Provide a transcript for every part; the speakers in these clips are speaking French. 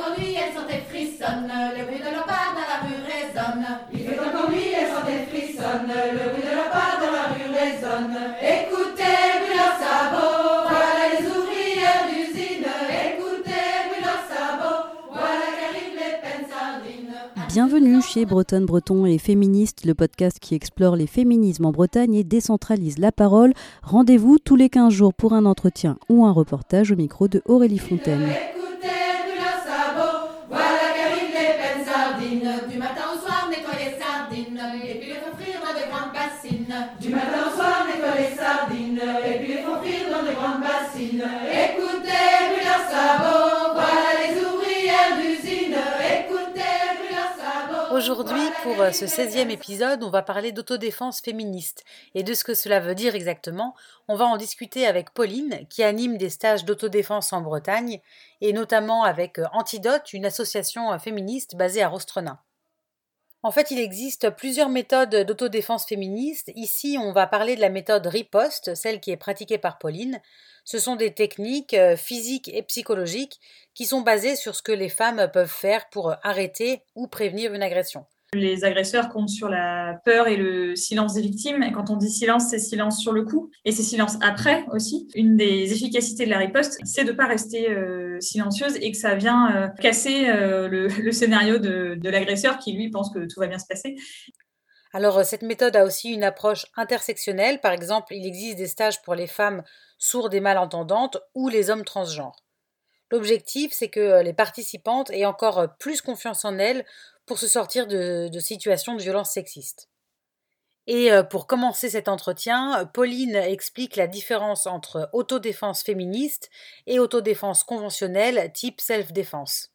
encore nuit, elles sont et frissonnent, le bruit de leur pas dans la rue résonne. Il fait encore nuit, elles sont et frissonnent, le bruit de leur pas dans la rue résonne. Écoutez, bruit leurs sabots, voilà les ouvrières d'usine. Écoutez, bruit leurs sabots, voilà qu'arrivent les peines sardines. Bienvenue chez Bretonne Breton et Féministe, le podcast qui explore les féminismes en Bretagne et décentralise la parole. Rendez-vous tous les 15 jours pour un entretien ou un reportage au micro de Aurélie Fontaine. Du matin au soir, nettoie les sardines, et puis les font frire dans de grandes bassines. Écoutez, voilà les ouvrières d'usine. Écoutez. Aujourd'hui, pour euh, ce 16e épisode, on va parler d'autodéfense féministe. Et de ce que cela veut dire exactement, on va en discuter avec Pauline, qui anime des stages d'autodéfense en Bretagne, et notamment avec euh, Antidote, une association euh, féministe basée à Rostrenin. En fait, il existe plusieurs méthodes d'autodéfense féministe. Ici, on va parler de la méthode riposte, celle qui est pratiquée par Pauline. Ce sont des techniques euh, physiques et psychologiques qui sont basées sur ce que les femmes peuvent faire pour arrêter ou prévenir une agression. Les agresseurs comptent sur la peur et le silence des victimes. Et quand on dit silence, c'est silence sur le coup et c'est silence après aussi. Une des efficacités de la riposte, c'est de ne pas rester euh, silencieuse et que ça vient euh, casser euh, le, scénario de, l'agresseur qui, lui, pense que tout va bien se passer. Alors, cette méthode a aussi une approche intersectionnelle. Par exemple, il existe des stages pour les femmes sourdes et malentendantes ou les hommes transgenres. L'objectif, c'est que les participantes aient encore plus confiance en elles pour se sortir de, situations de violence sexiste. Et euh, pour commencer cet entretien, Pauline explique la différence entre autodéfense féministe et autodéfense conventionnelle type self-défense.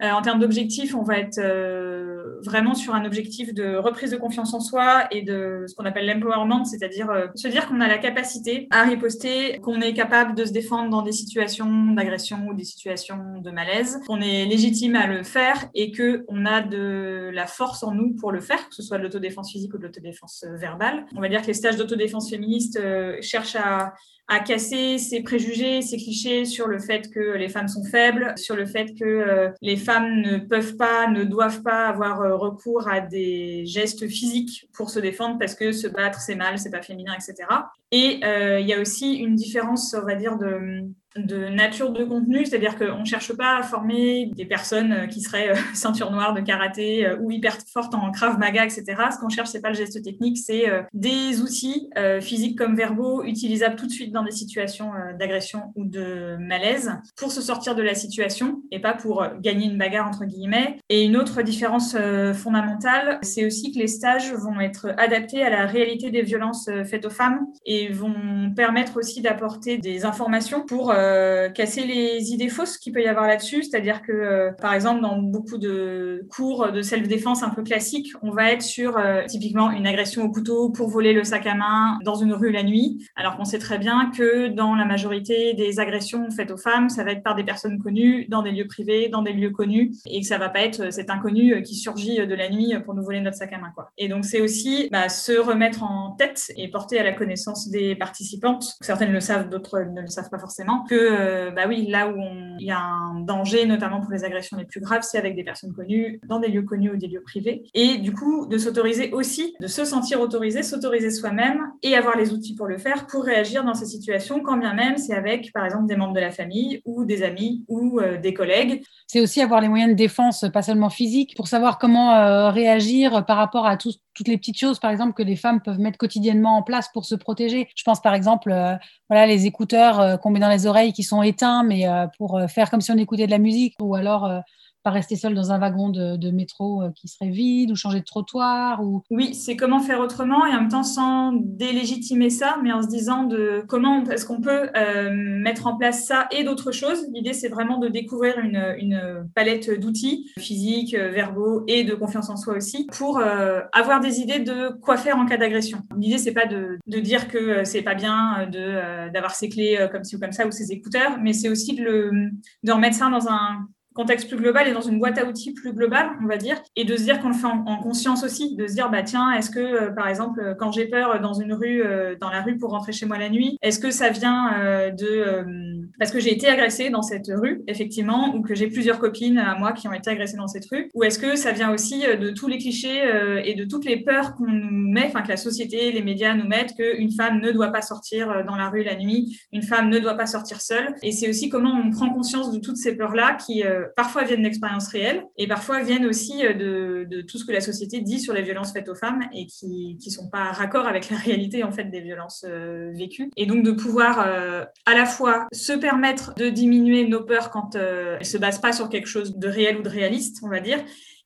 Euh, en termes d'objectifs, on va être euh, vraiment sur un objectif de reprise de confiance en soi et de ce qu'on appelle l'empowerment, c'est-à-dire euh, se dire qu'on a la capacité à riposter, qu'on est capable de se défendre dans des situations d'agression ou des situations de malaise, qu'on est légitime à le faire et que on a de la force en nous pour le faire, que ce soit de l'autodéfense physique ou de l'autodéfense verbale. On va dire que les stages d'autodéfense féministe cherchent à à casser ces préjugés, ces clichés sur le fait que les femmes sont faibles, sur le fait que euh, les femmes ne peuvent pas, ne doivent pas avoir euh, recours à des gestes physiques pour se défendre parce que se battre c'est mal, c'est pas féminin, etc. Et euh, il y a aussi une différence, on va dire, de de nature de contenu, c'est-à-dire qu'on ne cherche pas à former des personnes qui seraient ceinture noire de karaté ou hyper fortes en krav maga, etc. Ce qu'on cherche, c'est pas le geste technique, c'est des outils physiques comme verbaux utilisables tout de suite dans des situations d'agression ou de malaise pour se sortir de la situation et pas pour gagner une bagarre entre guillemets. Et une autre différence fondamentale, c'est aussi que les stages vont être adaptés à la réalité des violences faites aux femmes et vont permettre aussi d'apporter des informations pour euh, casser les idées fausses qu'il peut y avoir là-dessus. C'est-à-dire que, euh, par exemple, dans beaucoup de cours de self-défense un peu classiques, on va être sur euh, typiquement une agression au couteau pour voler le sac à main dans une rue la nuit, alors qu'on sait très bien que dans la majorité des agressions faites aux femmes, ça va être par des personnes connues, dans des lieux privés, dans des lieux connus, et que ça va pas être cet inconnu qui surgit de la nuit pour nous voler notre sac à main. Quoi. Et donc, c'est aussi bah, se remettre en tête et porter à la connaissance des participantes, certaines le savent, d'autres ne le savent pas forcément, que euh, bah oui, là où il y a un danger, notamment pour les agressions les plus graves, c'est avec des personnes connues, dans des lieux connus ou des lieux privés. Et du coup, de s'autoriser aussi, de se sentir autorisé, s'autoriser soi-même et avoir les outils pour le faire, pour réagir dans ces situations, quand bien même c'est avec, par exemple, des membres de la famille ou des amis ou euh, des collègues. C'est aussi avoir les moyens de défense, pas seulement physiques, pour savoir comment euh, réagir par rapport à tout, toutes les petites choses, par exemple, que les femmes peuvent mettre quotidiennement en place pour se protéger. Je pense par exemple, euh, voilà, les écouteurs qu'on met dans les oreilles qui sont éteints, mais pour faire comme si on écoutait de la musique, ou alors pas rester seul dans un wagon de, métro qui serait vide, ou changer de trottoir. Ou... Oui, c'est comment faire autrement et en même temps sans délégitimer ça, mais en se disant de comment est-ce qu'on peut euh, mettre en place ça et d'autres choses. L'idée, c'est vraiment de découvrir une, une palette d'outils physiques, verbaux et de confiance en soi aussi pour euh, avoir des idées de quoi faire en cas d'agression. L'idée, c'est pas de, de, dire que c'est pas bien d'avoir ses clés comme ci ou comme ça ou ses écouteurs, mais c'est aussi de, le, de remettre ça dans un contexte plus global et dans une boîte à outils plus globale, on va dire, et de se dire qu'on le fait en, en, conscience aussi, de se dire, bah tiens, est-ce que, euh, par exemple, quand j'ai peur dans une rue, euh, dans la rue pour rentrer chez moi la nuit, est-ce que ça vient euh, de parce que j'ai été agressée dans cette rue, effectivement, ou que j'ai plusieurs copines à moi qui ont été agressées dans cette rue Ou est-ce que ça vient aussi de tous les clichés et de toutes les peurs qu'on nous met, enfin que la société, les médias nous mettent, qu'une femme ne doit pas sortir dans la rue la nuit, une femme ne doit pas sortir seule. Et c'est aussi comment on prend conscience de toutes ces peurs-là qui parfois viennent d'expériences réelles et parfois viennent aussi de, de, tout ce que la société dit sur les violences faites aux femmes et qui ne sont pas raccord avec la réalité en fait des violences vécues. Et donc de pouvoir à la fois se permettre de diminuer nos peurs quand euh, elles ne se basent pas sur quelque chose de réel ou de réaliste, on va dire,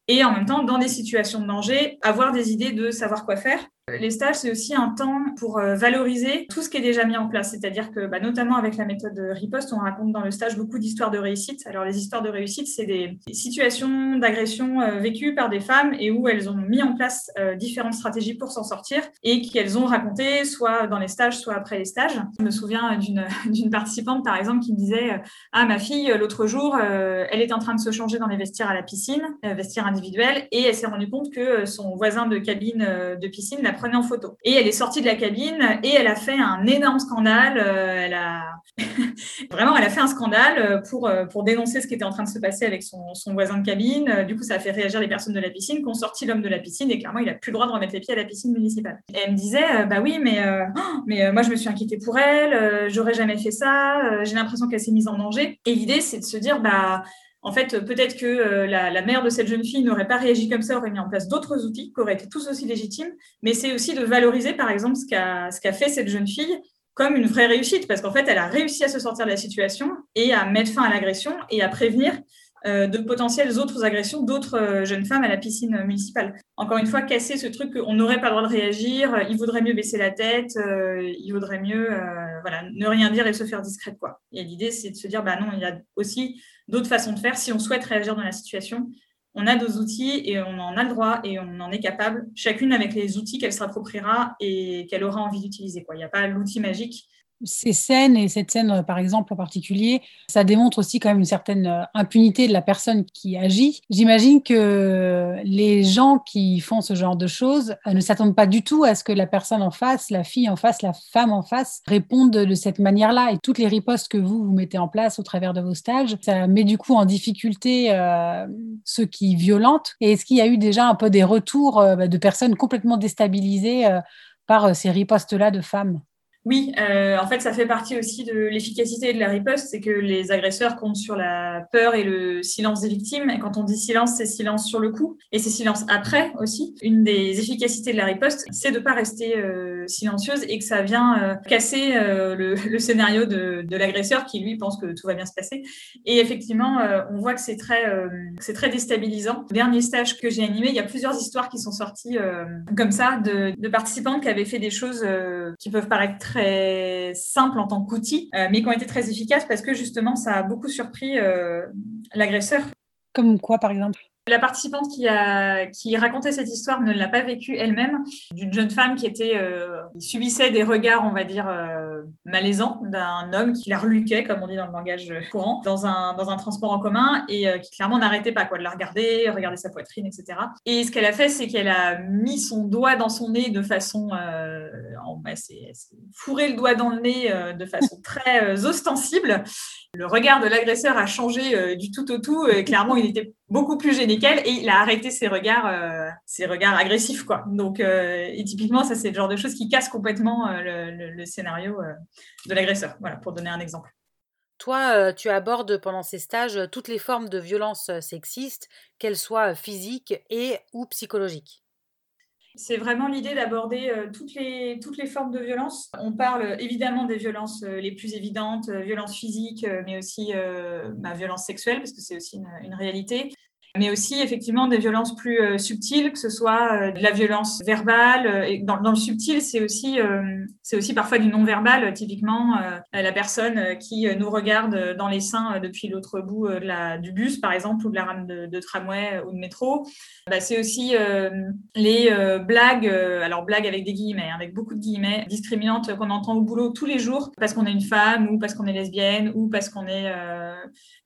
et en même temps, dans des situations de danger, avoir des idées de savoir quoi faire les stages, c'est aussi un temps pour euh, valoriser tout ce qui est déjà mis en place. C'est-à-dire que, bah, notamment avec la méthode riposte, on raconte dans le stage beaucoup d'histoires de réussite. Alors, les histoires de réussite, c'est des, situations d'agression euh, vécues par des femmes et où elles ont mis en place euh, différentes stratégies pour s'en sortir et qu'elles ont racontées soit dans les stages, soit après les stages. Je me souviens d'une participante, par exemple, qui me disait Ah, ma fille, l'autre jour, elle est en train de se changer dans les vestiaires à la piscine, vestiaires individuels, et elle s'est rendue compte que son voisin de cabine de piscine prenait en photo. Et elle est sortie de la cabine et elle a fait un énorme scandale. Euh, elle a vraiment, elle a fait un scandale euh, pour, euh, pour dénoncer ce qui était en train de se passer avec son, son voisin de cabine. Du coup, ça a fait réagir les personnes de la piscine, qui ont sorti l'homme de la piscine et clairement, il a plus le droit de remettre les pieds à la piscine municipale. Et elle me disait, bah oui, mais, mais moi, je me suis inquiétée pour elle, j'aurais jamais fait ça, j'ai l'impression qu'elle s'est mise en danger. Et l'idée, c'est de se dire, bah en fait, peut-être que euh, la, mère de cette jeune fille n'aurait pas réagi comme ça, aurait mis en place d'autres outils qui auraient été tous aussi légitimes. Mais c'est aussi de valoriser, par exemple, ce qu'a fait cette jeune fille comme une vraie réussite, parce qu'en fait, elle a réussi à se sortir de la situation et à mettre fin à l'agression et à prévenir de potentielles autres agressions d'autres euh, jeunes femmes à la piscine municipale. Encore une fois, casser ce truc qu'on n'aurait pas le droit de réagir, il vaudrait mieux baisser la tête, il vaudrait mieux ne rien dire et se faire discrète. Quoi. Et l'idée, c'est de se dire, bah non, il y a aussi d'autres façons de faire. Si on souhaite réagir dans la situation, on a dos outils et on en a le droit et on en est capable, chacune avec les outils qu'elle s'appropriera et qu'elle aura envie d'utiliser. Il n'y a pas l'outil magique ces scènes et cette scène euh, par exemple en particulier, ça démontre aussi quand même une certaine euh, impunité de la personne qui agit. J'imagine que les gens qui font ce genre de choses euh, ne s'attendent pas du tout à ce que la personne en face, la fille en face, la femme en face répondent de cette manière-là. Et toutes les ripostes que vous, vous mettez en place au travers de vos stages, ça met du coup en difficulté ceux qui violentent. Et est-ce qu'il y a eu déjà un peu des retours bah, de personnes complètement déstabilisées par ces ripostes-là de femmes? Oui, euh, en fait, ça fait partie aussi de l'efficacité de la riposte, c'est que les agresseurs comptent sur la peur et le silence des victimes. Et quand on dit silence, c'est silence sur le coup et c'est silence après aussi. Une des efficacités de la riposte, c'est de ne pas rester euh, silencieuse et que ça vient euh, casser le, le, scénario de, de l'agresseur qui lui pense que tout va bien se passer. Et effectivement, on voit que c'est très, c'est très déstabilisant. dernier stage que j'ai animé, il y a plusieurs histoires qui sont sorties comme ça de, de participantes qui avaient fait des choses qui peuvent paraître très simples en tant qu'outil, euh, mais qui ont été très efficaces parce que justement, ça a beaucoup surpris euh, l'agresseur. Comme quoi, par exemple? La participante qui, a, qui racontait cette histoire ne l'a pas vécue elle-même, d'une jeune femme qui était, euh, subissait des regards, on va dire, euh, malaisants d'un homme qui la reluquait, comme on dit dans le langage courant, dans un, dans un transport en commun et euh, qui clairement n'arrêtait pas quoi, de la regarder, regarder sa poitrine, etc. Et ce qu'elle a fait, c'est qu'elle a mis son doigt dans son nez de façon, en, bah, c'est, fourré le doigt dans le nez de façon très ostensible le regard de l'agresseur a changé euh, du tout au tout. et clairement, il était beaucoup plus gêné qu'elle et il a arrêté ses regards, euh, ses regards agressifs, quoi. Donc, euh, et typiquement, ça, c'est le genre de choses qui casse complètement le, scénario de l'agresseur. Voilà, pour donner un exemple. Toi, tu abordes pendant ces stages toutes les formes de violence sexistes, qu'elles soient physiques et ou psychologiques. C'est vraiment l'idée d'aborder euh, toutes, les, toutes les formes de violence. On parle évidemment des violences euh, les plus évidentes, euh, violences physiques, mais aussi ma violence sexuelle, parce que c'est aussi une, réalité mais aussi effectivement des violences plus euh, subtiles, que ce soit euh, de la violence verbale. Euh, et dans, le subtil, c'est aussi, c'est aussi parfois du non-verbal. Typiquement, la personne qui nous regarde dans les seins depuis l'autre bout du bus, par exemple, ou de la rame de, de tramway ou de métro. Bah, c'est aussi les blagues, alors blagues avec des guillemets, hein, avec beaucoup de guillemets, discriminantes qu'on entend au boulot tous les jours parce qu'on est une femme ou parce qu'on est lesbienne ou parce qu'on est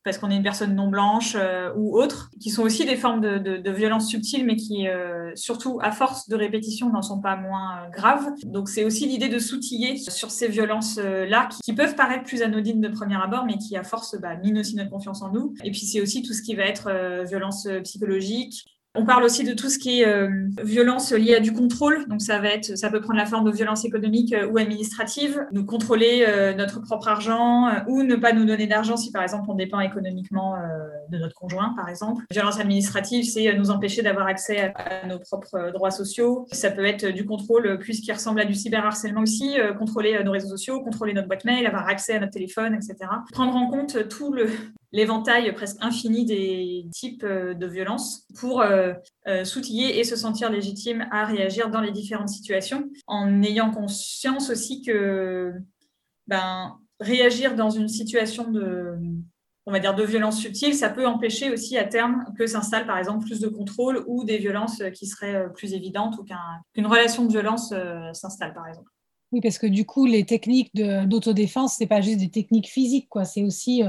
parce qu'on est une personne non blanche euh, ou autre, qui sont aussi des formes de, de, violences subtiles, mais qui, euh, surtout à force de répétition, n'en sont pas moins euh, graves. Donc c'est aussi l'idée de s'outiller sur ces violences-là, qui, peuvent paraître plus anodines de premier abord, mais qui à force bah, minent aussi notre confiance en nous. Et puis c'est aussi tout ce qui va être violence psychologique, on parle aussi de tout ce qui est euh, violence liée à du contrôle. Donc ça va être, ça peut prendre la forme de violence économique euh, ou administrative, nous contrôler euh, notre propre argent ou ne pas nous donner d'argent si par exemple on dépend économiquement de notre conjoint, par exemple. Violence administrative, c'est nous empêcher d'avoir accès à, nos propres droits sociaux. Ça peut être du contrôle plus qui ressemble à du cyberharcèlement aussi, contrôler nos réseaux sociaux, contrôler notre boîte mail, avoir accès à notre téléphone, etc. Prendre en compte tout le l'éventail presque infini des types euh, de violences pour euh, euh, s'outiller et se sentir légitime à réagir dans les différentes situations, en ayant conscience aussi que ben, réagir dans une situation de, on va dire, de violence subtile, ça peut empêcher aussi à terme que s'installe par exemple plus de contrôle ou des violences qui seraient plus évidentes ou qu'une relation de violence s'installe par exemple. Oui, parce que du coup, les techniques d'autodéfense, ce n'est pas juste des techniques physiques. C'est aussi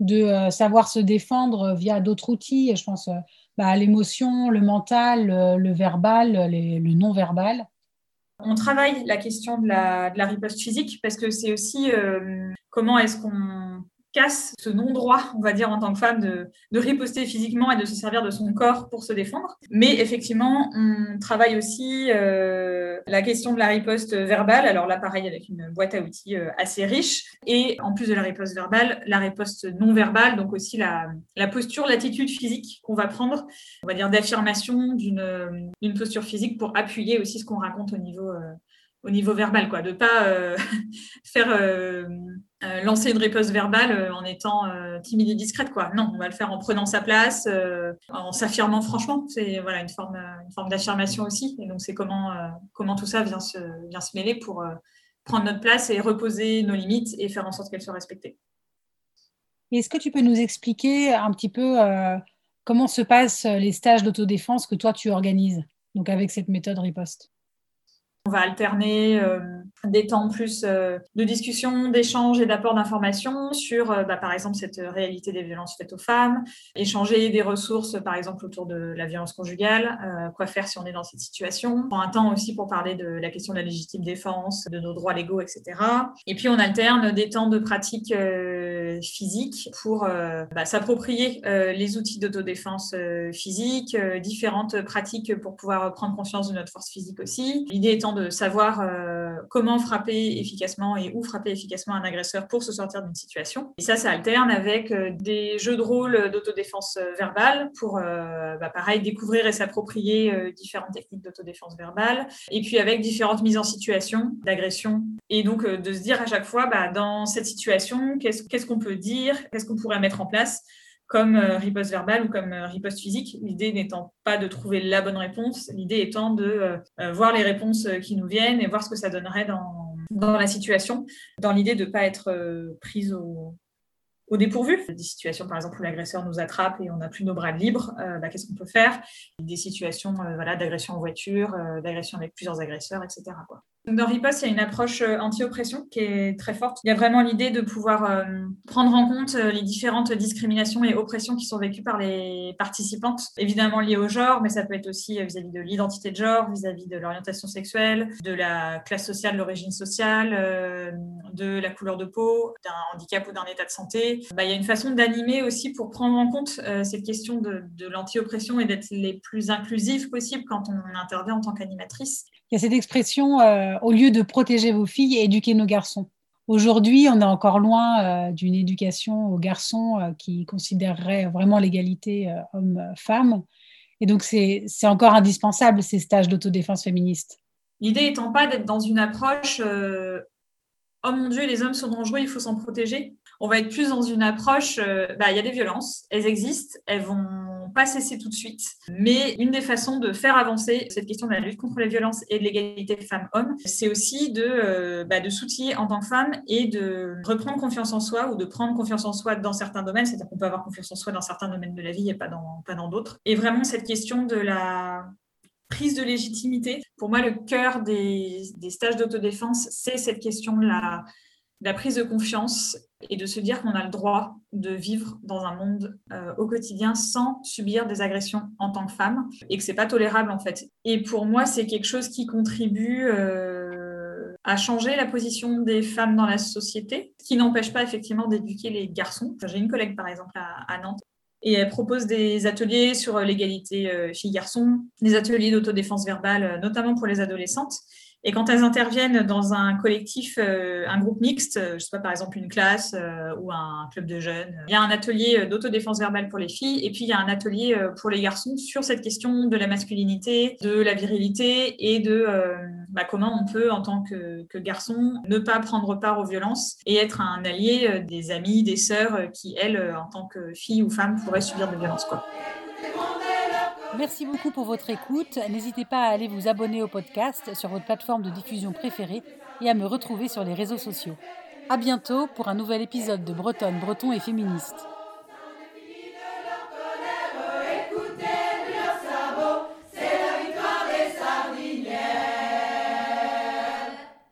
de euh, savoir se défendre via d'autres outils. Je pense euh, bah, l'émotion, le mental, le, verbal, le non-verbal. On travaille la question de la, de la riposte physique parce que c'est aussi euh, comment est-ce qu'on casse ce non-droit, on va dire, en tant que femme, de, de, riposter physiquement et de se servir de son corps pour se défendre. Mais effectivement, on travaille aussi euh, la question de la riposte verbale. Alors là, pareil, avec une boîte à outils euh, assez riche. Et en plus de la riposte verbale, la riposte non verbale, donc aussi la, la posture, l'attitude physique qu'on va prendre, on va dire d'affirmation d'une posture physique pour appuyer aussi ce qu'on raconte au niveau, euh, au niveau verbal, quoi, de pas euh, faire euh, euh, lancer une riposte verbale en étant timide et discrète, quoi. Non, on va le faire en prenant sa place, en s'affirmant franchement. C'est voilà une forme, une forme d'affirmation aussi. Et donc c'est comment comment tout ça vient se vient se mêler pour prendre notre place et reposer nos limites et faire en sorte qu'elles soient respectées. Est-ce que tu peux nous expliquer un petit peu comment se passent les stages d'autodéfense que toi tu organises, donc avec cette méthode riposte? On va alterner euh, des temps plus euh, de discussion, d'échange et d'apport d'informations sur, euh, bah, par exemple, cette réalité des violences faites aux femmes, échanger des ressources, par exemple, autour de la violence conjugale, quoi faire si on est dans cette situation. On prend un temps aussi pour parler de la question de la légitime défense, de nos droits légaux, etc. Et puis, on alterne des temps de pratique physique pour bah, s'approprier les outils d'autodéfense physique, différentes pratiques pour pouvoir prendre conscience de notre force physique aussi. L'idée étant de savoir euh, comment frapper efficacement et où frapper efficacement un agresseur pour se sortir d'une situation. Et ça, ça alterne avec euh, des jeux de rôle d'autodéfense euh, verbale pour, bah, pareil, découvrir et s'approprier différentes techniques d'autodéfense verbale. Et puis avec différentes mises en situation d'agression. Et donc de se dire à chaque fois, bah, dans cette situation, qu'est-ce qu'on peut dire, qu'est-ce qu'on pourrait mettre en place comme euh, riposte verbale ou comme euh, riposte physique. L'idée n'étant pas de trouver la bonne réponse, l'idée étant de euh, voir les réponses qui nous viennent et voir ce que ça donnerait dans, la situation, dans l'idée de ne pas être prise au, dépourvu. Des situations, par exemple, où l'agresseur nous attrape et on n'a plus nos bras libres, bah, qu'est-ce qu'on peut faire? Des situations voilà, d'agression en voiture, d'agression avec plusieurs agresseurs, etc. Dans Riposte, il y a une approche euh, anti-oppression qui est très forte. Il y a vraiment l'idée de pouvoir euh, prendre en compte euh, les différentes discriminations et oppressions qui sont vécues par les participantes, évidemment liées au genre, mais ça peut être aussi vis-à-vis de l'identité de genre, vis-à-vis de l'orientation sexuelle, de la classe sociale, l'origine sociale, de la couleur de peau, d'un handicap ou d'un état de santé. Bah, il y a une façon d'animer aussi pour prendre en compte cette question de l'anti-oppression et d'être les plus inclusives possibles quand on intervient en tant qu'animatrice. Il y a cette expression euh, au lieu de protéger vos filles, éduquer nos garçons. Aujourd'hui, on est encore loin euh, d'une éducation aux garçons euh, qui considérerait vraiment l'égalité homme-femme. Et donc, c'est encore indispensable, ces stages d'autodéfense féministe. L'idée étant pas d'être dans une approche Oh mon Dieu, les hommes sont dangereux, il faut s'en protéger. On va être plus dans une approche bah, il y a des violences, elles existent, elles vont pas cesser tout de suite. Mais une des façons de faire avancer cette question de la lutte contre les violences et de l'égalité femmes-hommes, c'est aussi de, euh, bah, de s'outiller en tant que femme et de reprendre confiance en soi ou de prendre confiance en soi dans certains domaines. C'est-à-dire qu'on peut avoir confiance en soi dans certains domaines de la vie et pas dans, pas dans d'autres. Et vraiment cette question de la prise de légitimité. Pour moi, le cœur des, des stages d'autodéfense, c'est cette question de la, la prise de confiance et de se dire qu'on a le droit de vivre dans un monde euh, au quotidien sans subir des agressions en tant que femme et que c'est pas tolérable en fait. Et pour moi, c'est quelque chose qui contribue euh, à changer la position des femmes dans la société, qui n'empêche pas effectivement d'éduquer les garçons. J'ai une collègue par exemple à, Nantes et elle propose des ateliers sur l'égalité euh, filles-garçons, des ateliers d'autodéfense verbale, notamment pour les adolescentes. Et quand elles interviennent dans un collectif, euh, un groupe mixte, euh, je sais pas, par exemple une classe euh, ou un club de jeunes, il y a un atelier d'autodéfense verbale pour les filles et puis il y a un atelier pour les garçons sur cette question de la masculinité, de la virilité et de bah, comment on peut, en tant que, que, garçon, ne pas prendre part aux violences et être un allié des amis, des sœurs qui, elles, en tant que filles ou femmes, pourraient subir des violences. Quoi. Merci beaucoup pour votre écoute. N'hésitez pas à aller vous abonner au podcast sur votre plateforme de diffusion préférée et à me retrouver sur les réseaux sociaux. À bientôt pour un nouvel épisode de Bretonne, Breton et Féministe.